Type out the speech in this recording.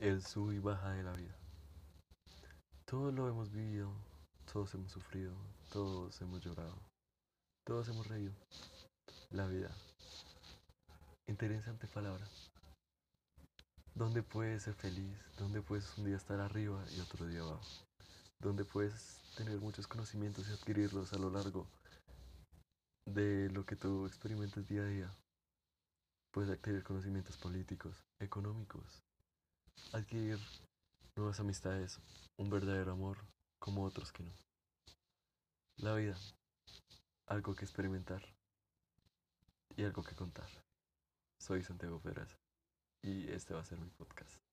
de la vida. Todos lo hemos vivido, todos hemos sufrido, todos hemos llorado, todos hemos reído. La vida. Interesante palabra. Donde puedes ser feliz, donde puedes un día estar arriba y otro día abajo. Donde puedes tener muchos conocimientos y adquirirlos a lo largo de lo que tú experimentas día a día. Puedes adquirir conocimientos políticos, económicos, adquirir nuevas amistades, un verdadero amor como otros que no. La vida, algo que experimentar y algo que contar. Soy Santiago Pedraza y este va a ser mi podcast.